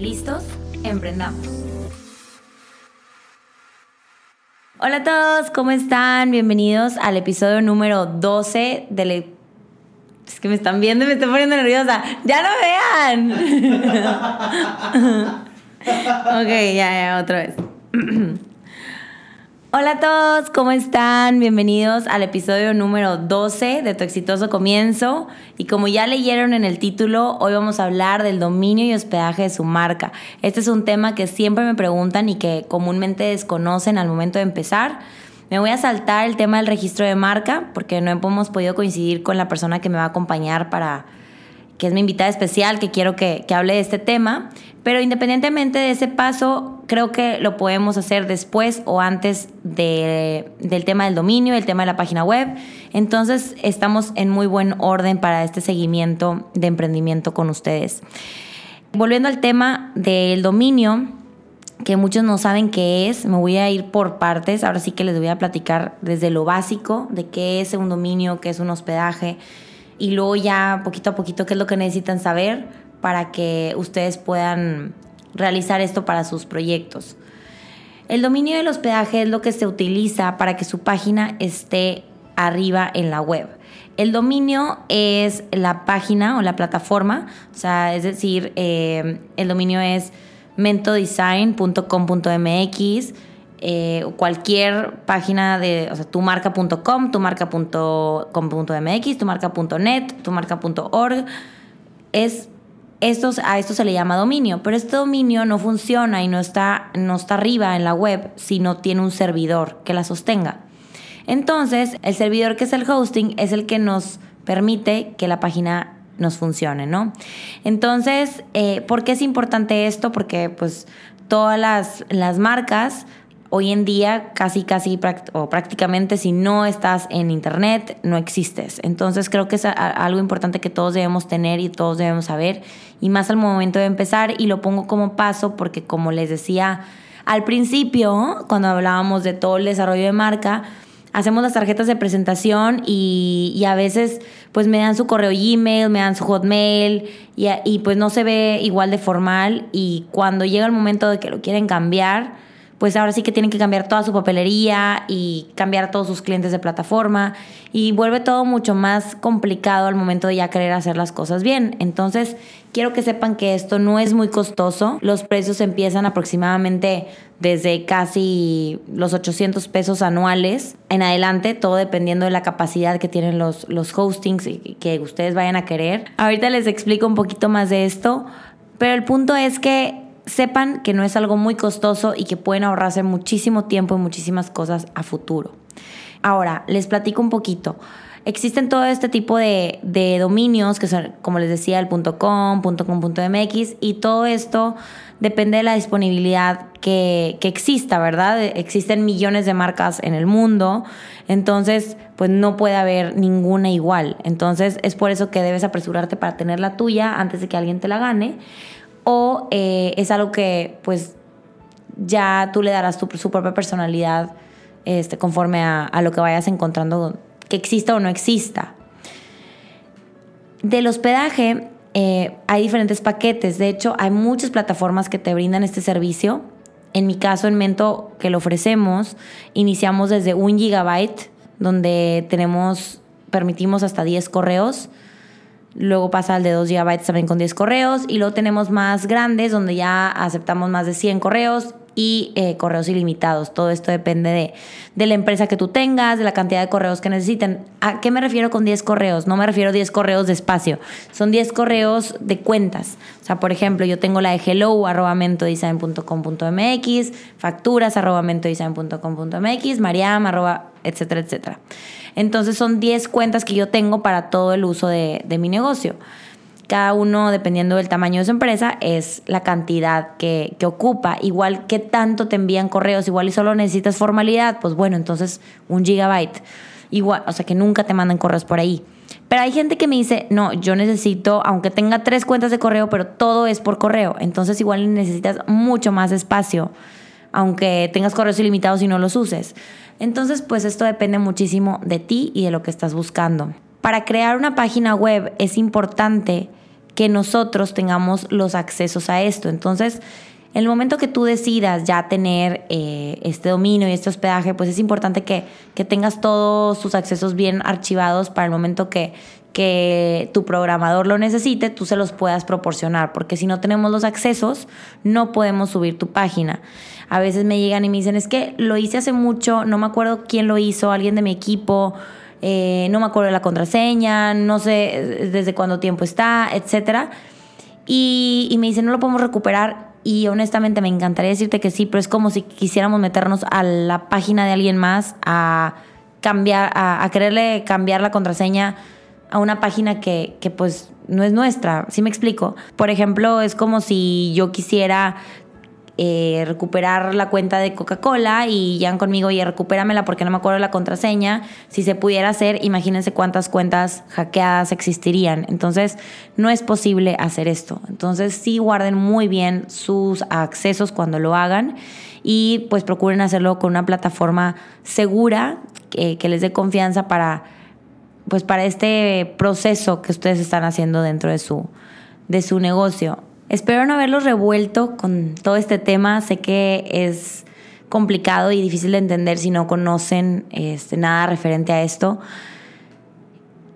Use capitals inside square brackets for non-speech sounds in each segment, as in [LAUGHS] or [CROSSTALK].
¿Listos? Emprendamos. Hola a todos, ¿cómo están? Bienvenidos al episodio número 12 del... Es que me están viendo y me estoy poniendo nerviosa. ¡Ya no vean! [LAUGHS] ok, ya, ya, otra vez. [CLEARS THROAT] Hola a todos, ¿cómo están? Bienvenidos al episodio número 12 de Tu exitoso comienzo. Y como ya leyeron en el título, hoy vamos a hablar del dominio y hospedaje de su marca. Este es un tema que siempre me preguntan y que comúnmente desconocen al momento de empezar. Me voy a saltar el tema del registro de marca porque no hemos podido coincidir con la persona que me va a acompañar para que es mi invitada especial, que quiero que, que hable de este tema. Pero independientemente de ese paso, creo que lo podemos hacer después o antes de, del tema del dominio, el tema de la página web. Entonces estamos en muy buen orden para este seguimiento de emprendimiento con ustedes. Volviendo al tema del dominio, que muchos no saben qué es, me voy a ir por partes. Ahora sí que les voy a platicar desde lo básico de qué es un dominio, qué es un hospedaje y luego ya poquito a poquito qué es lo que necesitan saber para que ustedes puedan realizar esto para sus proyectos. El dominio del hospedaje es lo que se utiliza para que su página esté arriba en la web. El dominio es la página o la plataforma, o sea, es decir, eh, el dominio es mentodesign.com.mx, eh, cualquier página de, o sea, tumarca.com, tumarca.com.mx, tumarca.net, tumarca.org, es a esto se le llama dominio, pero este dominio no funciona y no está, no está arriba en la web si no tiene un servidor que la sostenga. Entonces, el servidor que es el hosting es el que nos permite que la página nos funcione, ¿no? Entonces, eh, ¿por qué es importante esto? Porque pues todas las, las marcas hoy en día casi, casi o prácticamente si no estás en Internet, no existes. Entonces creo que es algo importante que todos debemos tener y todos debemos saber, y más al momento de empezar, y lo pongo como paso porque como les decía al principio, cuando hablábamos de todo el desarrollo de marca, hacemos las tarjetas de presentación y, a veces pues me dan su correo Gmail, me dan su Hotmail y, y pues no se ve igual de formal y cuando llega el momento de que lo quieren cambiar, pues ahora sí que tienen que cambiar toda su papelería y cambiar todos sus clientes de plataforma y vuelve todo mucho más complicado al momento de ya querer hacer las cosas bien. Entonces, quiero que sepan que esto no es muy costoso. Los precios empiezan aproximadamente desde casi los 800 pesos anuales en adelante, todo dependiendo de la capacidad que tienen los, los hostings que ustedes vayan a querer. Ahorita les explico un poquito más de esto, pero el punto es que sepan que no es algo muy costoso y que pueden ahorrarse muchísimo tiempo y muchísimas cosas a futuro. Ahora, les platico un poquito. Existen todo este tipo de, dominios, que son, como les decía, el .com, .com.mx, y todo esto depende de la disponibilidad que, que, exista, ¿verdad? Existen millones de marcas en el mundo, entonces, pues no puede haber ninguna igual. Entonces, es por eso que debes apresurarte para tener la tuya antes de que alguien te la gane o eh, es algo que pues ya tú le darás tu, su propia personalidad este, conforme a, lo que vayas encontrando, que exista o no exista. Del hospedaje eh, hay diferentes paquetes, de hecho hay muchas plataformas que te brindan este servicio. En mi caso, en Mento, que lo ofrecemos, iniciamos desde un gigabyte, donde tenemos, permitimos hasta 10 correos Luego pasa al de 2 GB también con 10 correos. Y luego tenemos más grandes donde ya aceptamos más de 100 correos y eh, correos ilimitados. Todo esto depende de, de, la empresa que tú tengas, de la cantidad de correos que necesiten. ¿A qué me refiero con 10 correos? No me refiero a 10 correos de espacio. Son 10 correos de cuentas. O sea, por ejemplo, yo tengo la de hello arroba facturas arroba mariam arroba etcétera, etcétera. Entonces son 10 cuentas que yo tengo para todo el uso de, mi negocio. Cada uno, dependiendo del tamaño de su empresa, es la cantidad que, que, ocupa. Igual que tanto te envían correos, igual y solo necesitas formalidad, pues bueno, entonces un gigabyte. Igual, o sea que nunca te mandan correos por ahí. Pero hay gente que me dice, no, yo necesito, aunque tenga tres cuentas de correo, pero todo es por correo. Entonces igual necesitas mucho más espacio, aunque tengas correos ilimitados y no los uses. Entonces, pues esto depende muchísimo de ti y de lo que estás buscando. Para crear una página web es importante que nosotros tengamos los accesos a esto. Entonces, en el momento que tú decidas ya tener eh, este dominio y este hospedaje, pues es importante que, que, tengas todos tus accesos bien archivados para el momento que, que tu programador lo necesite, tú se los puedas proporcionar, porque si no tenemos los accesos, no podemos subir tu página. A veces me llegan y me dicen, es que lo hice hace mucho, no me acuerdo quién lo hizo, alguien de mi equipo, eh, no me acuerdo la contraseña, no sé desde cuánto tiempo está, etcétera. Y, me dicen, no lo podemos recuperar y honestamente me encantaría decirte que sí, pero es como si quisiéramos meternos a la página de alguien más a cambiar, a, quererle cambiar la contraseña a una página que, que pues no es nuestra. ¿Sí me explico? Por ejemplo, es como si yo quisiera eh, recuperar la cuenta de Coca-Cola y ya conmigo, y recupéramela porque no me acuerdo la contraseña. Si se pudiera hacer, imagínense cuántas cuentas hackeadas existirían. Entonces, no es posible hacer esto. Entonces, sí guarden muy bien sus accesos cuando lo hagan y pues procuren hacerlo con una plataforma segura que, que les dé confianza para pues para este proceso que ustedes están haciendo dentro de su, de su negocio. Espero no haberlos revuelto con todo este tema. Sé que es complicado y difícil de entender si no conocen este, nada referente a esto.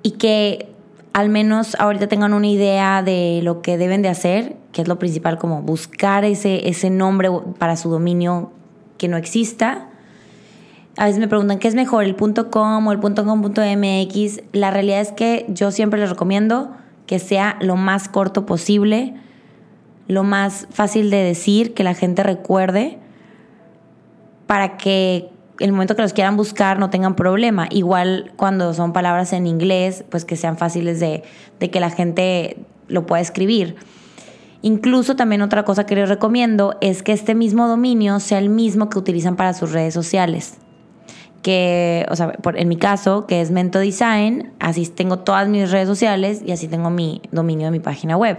Y que al menos ahorita tengan una idea de lo que deben de hacer, que es lo principal, como buscar ese, nombre para su dominio que no exista. A veces me preguntan, ¿qué es mejor, el .com o el .com.mx? La realidad es que yo siempre les recomiendo que sea lo más corto posible lo más fácil de decir, que la gente recuerde, para que el momento que los quieran buscar no tengan problema. Igual cuando son palabras en inglés, pues que sean fáciles de, de que la gente lo pueda escribir. Incluso también otra cosa que les recomiendo es que este mismo dominio sea el mismo que utilizan para sus redes sociales. Que, o sea, en mi caso, que es Mento Design, así tengo todas mis redes sociales y así tengo mi dominio de mi página web.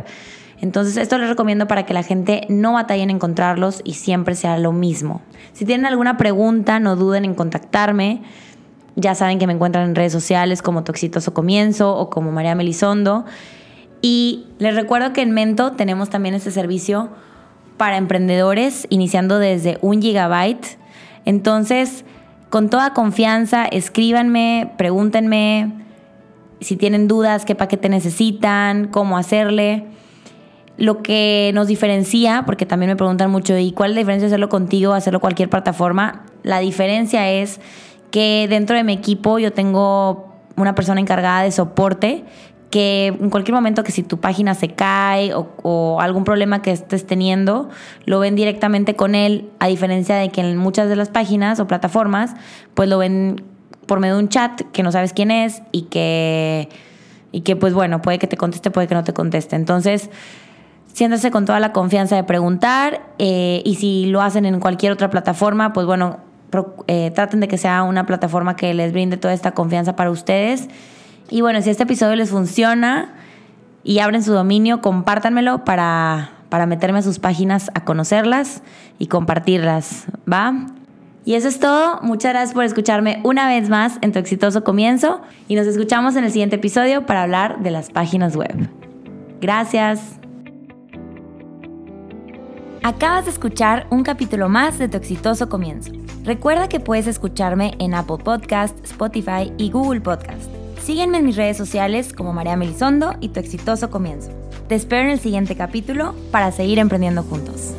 Entonces, esto les recomiendo para que la gente no batalle en encontrarlos y siempre sea lo mismo. Si tienen alguna pregunta, no duden en contactarme. Ya saben que me encuentran en redes sociales como Tu Exitoso Comienzo o como María Melisondo. Y les recuerdo que en Mento tenemos también este servicio para emprendedores, iniciando desde un gigabyte. Entonces, con toda confianza, escríbanme, pregúntenme si tienen dudas, qué paquete necesitan, cómo hacerle. Lo que nos diferencia, porque también me preguntan mucho, ¿y cuál es la diferencia de hacerlo contigo o hacerlo cualquier plataforma? La diferencia es que dentro de mi equipo yo tengo una persona encargada de soporte que en cualquier momento que si tu página se cae o, algún problema que estés teniendo, lo ven directamente con él, a diferencia de que en muchas de las páginas o plataformas, pues lo ven por medio de un chat que no sabes quién es y que, y que pues bueno, puede que te conteste, puede que no te conteste. Entonces, siéntase con toda la confianza de preguntar eh, y si lo hacen en cualquier otra plataforma, pues bueno, eh, traten de que sea una plataforma que les brinde toda esta confianza para ustedes. Y bueno, si este episodio les funciona y abren su dominio, compártanmelo para, para meterme a sus páginas a conocerlas y compartirlas, ¿va? Y eso es todo. Muchas gracias por escucharme una vez más en tu exitoso comienzo y nos escuchamos en el siguiente episodio para hablar de las páginas web. Gracias. Acabas de escuchar un capítulo más de Tu exitoso comienzo. Recuerda que puedes escucharme en Apple Podcast, Spotify y Google Podcast. Sígueme en mis redes sociales como María Melisondo y Tu exitoso comienzo. Te espero en el siguiente capítulo para seguir emprendiendo juntos.